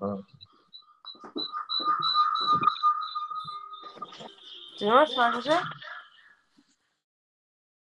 falan. Ne sadece?